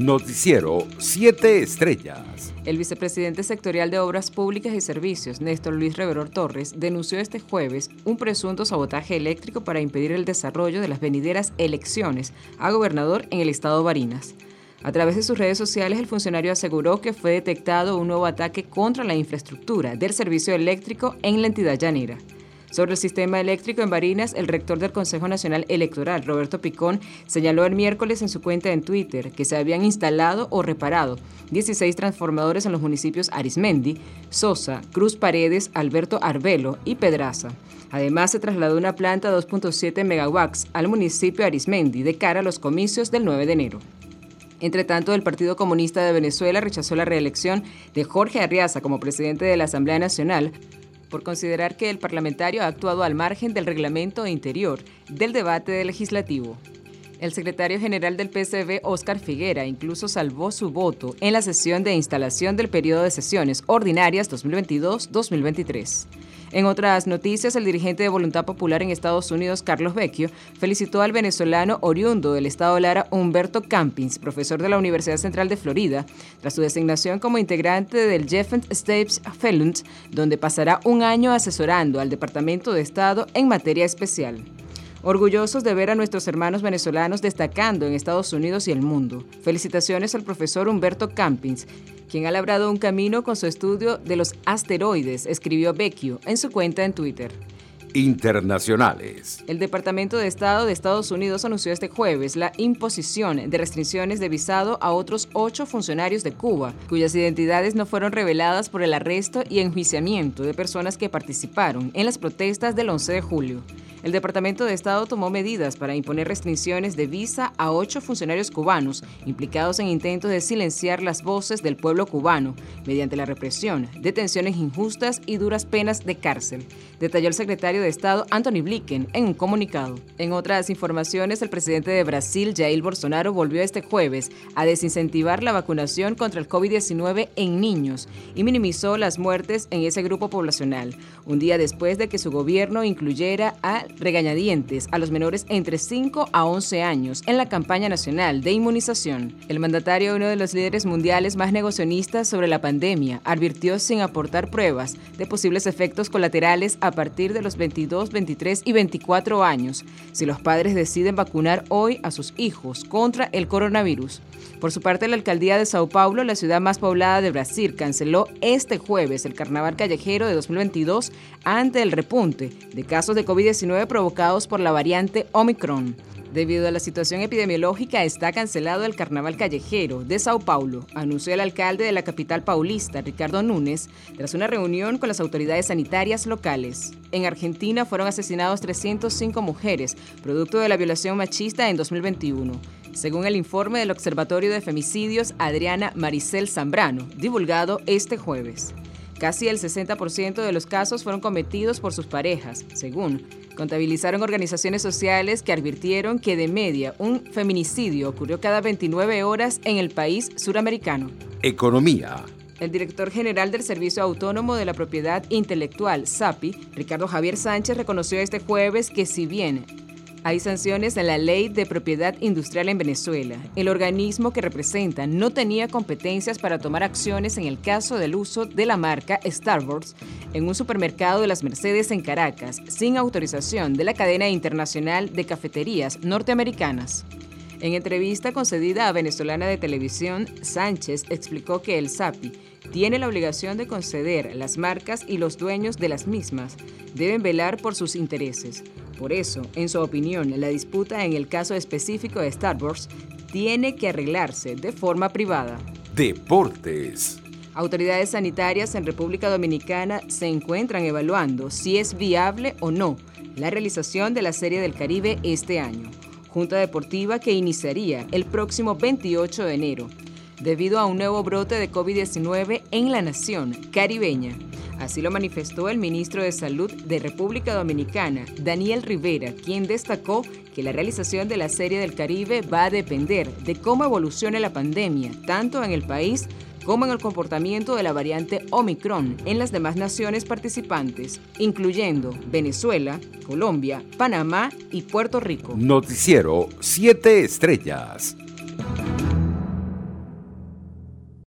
Noticiero 7 Estrellas. El vicepresidente sectorial de Obras Públicas y Servicios, Néstor Luis Reveror Torres, denunció este jueves un presunto sabotaje eléctrico para impedir el desarrollo de las venideras elecciones a gobernador en el estado Barinas. A través de sus redes sociales, el funcionario aseguró que fue detectado un nuevo ataque contra la infraestructura del servicio eléctrico en la entidad llanera. Sobre el sistema eléctrico en Barinas, el rector del Consejo Nacional Electoral, Roberto Picón, señaló el miércoles en su cuenta en Twitter que se habían instalado o reparado 16 transformadores en los municipios Arismendi, Sosa, Cruz Paredes, Alberto Arbelo y Pedraza. Además, se trasladó una planta de 2.7 megawatts al municipio Arismendi de cara a los comicios del 9 de enero. Entre tanto, el Partido Comunista de Venezuela rechazó la reelección de Jorge Arriaza como presidente de la Asamblea Nacional por considerar que el parlamentario ha actuado al margen del reglamento interior del debate legislativo. El secretario general del PCB, Óscar Figuera, incluso salvó su voto en la sesión de instalación del periodo de sesiones ordinarias 2022-2023. En otras noticias, el dirigente de Voluntad Popular en Estados Unidos, Carlos Vecchio, felicitó al venezolano oriundo del estado Lara, Humberto Campins, profesor de la Universidad Central de Florida, tras su designación como integrante del Jeffent States Fellows, donde pasará un año asesorando al Departamento de Estado en materia especial. Orgullosos de ver a nuestros hermanos venezolanos destacando en Estados Unidos y el mundo. Felicitaciones al profesor Humberto Campins, quien ha labrado un camino con su estudio de los asteroides, escribió Vecchio en su cuenta en Twitter internacionales. El Departamento de Estado de Estados Unidos anunció este jueves la imposición de restricciones de visado a otros ocho funcionarios de Cuba, cuyas identidades no fueron reveladas por el arresto y enjuiciamiento de personas que participaron en las protestas del 11 de julio. El Departamento de Estado tomó medidas para imponer restricciones de visa a ocho funcionarios cubanos implicados en intentos de silenciar las voces del pueblo cubano mediante la represión, detenciones injustas y duras penas de cárcel, detalló el secretario de Estado Anthony Blinken en un comunicado. En otras informaciones, el presidente de Brasil, Jair Bolsonaro, volvió este jueves a desincentivar la vacunación contra el COVID-19 en niños y minimizó las muertes en ese grupo poblacional, un día después de que su gobierno incluyera a regañadientes a los menores entre 5 a 11 años en la campaña nacional de inmunización. El mandatario, uno de los líderes mundiales más negocionistas sobre la pandemia, advirtió sin aportar pruebas de posibles efectos colaterales a partir de los 22, 23 y 24 años si los padres deciden vacunar hoy a sus hijos contra el coronavirus. Por su parte, la alcaldía de Sao Paulo, la ciudad más poblada de Brasil, canceló este jueves el carnaval callejero de 2022 ante el repunte de casos de COVID-19 provocados por la variante Omicron. Debido a la situación epidemiológica, está cancelado el carnaval callejero de Sao Paulo, anunció el alcalde de la capital paulista, Ricardo Núñez, tras una reunión con las autoridades sanitarias locales. En Argentina fueron asesinados 305 mujeres, producto de la violación machista en 2021. Según el informe del Observatorio de Femicidios Adriana Maricel Zambrano, divulgado este jueves. Casi el 60% de los casos fueron cometidos por sus parejas, según contabilizaron organizaciones sociales que advirtieron que de media un feminicidio ocurrió cada 29 horas en el país suramericano. Economía. El director general del Servicio Autónomo de la Propiedad Intelectual, SAPI, Ricardo Javier Sánchez, reconoció este jueves que si bien hay sanciones en la Ley de Propiedad Industrial en Venezuela. El organismo que representa no tenía competencias para tomar acciones en el caso del uso de la marca Starbucks en un supermercado de las Mercedes en Caracas, sin autorización de la cadena internacional de cafeterías norteamericanas. En entrevista concedida a Venezolana de Televisión, Sánchez explicó que el SAPI tiene la obligación de conceder las marcas y los dueños de las mismas deben velar por sus intereses. Por eso, en su opinión, la disputa en el caso específico de Star Wars tiene que arreglarse de forma privada. Deportes. Autoridades sanitarias en República Dominicana se encuentran evaluando si es viable o no la realización de la Serie del Caribe este año, junta deportiva que iniciaría el próximo 28 de enero debido a un nuevo brote de COVID-19 en la nación caribeña. Así lo manifestó el ministro de Salud de República Dominicana, Daniel Rivera, quien destacó que la realización de la Serie del Caribe va a depender de cómo evolucione la pandemia, tanto en el país como en el comportamiento de la variante Omicron en las demás naciones participantes, incluyendo Venezuela, Colombia, Panamá y Puerto Rico. Noticiero 7 Estrellas.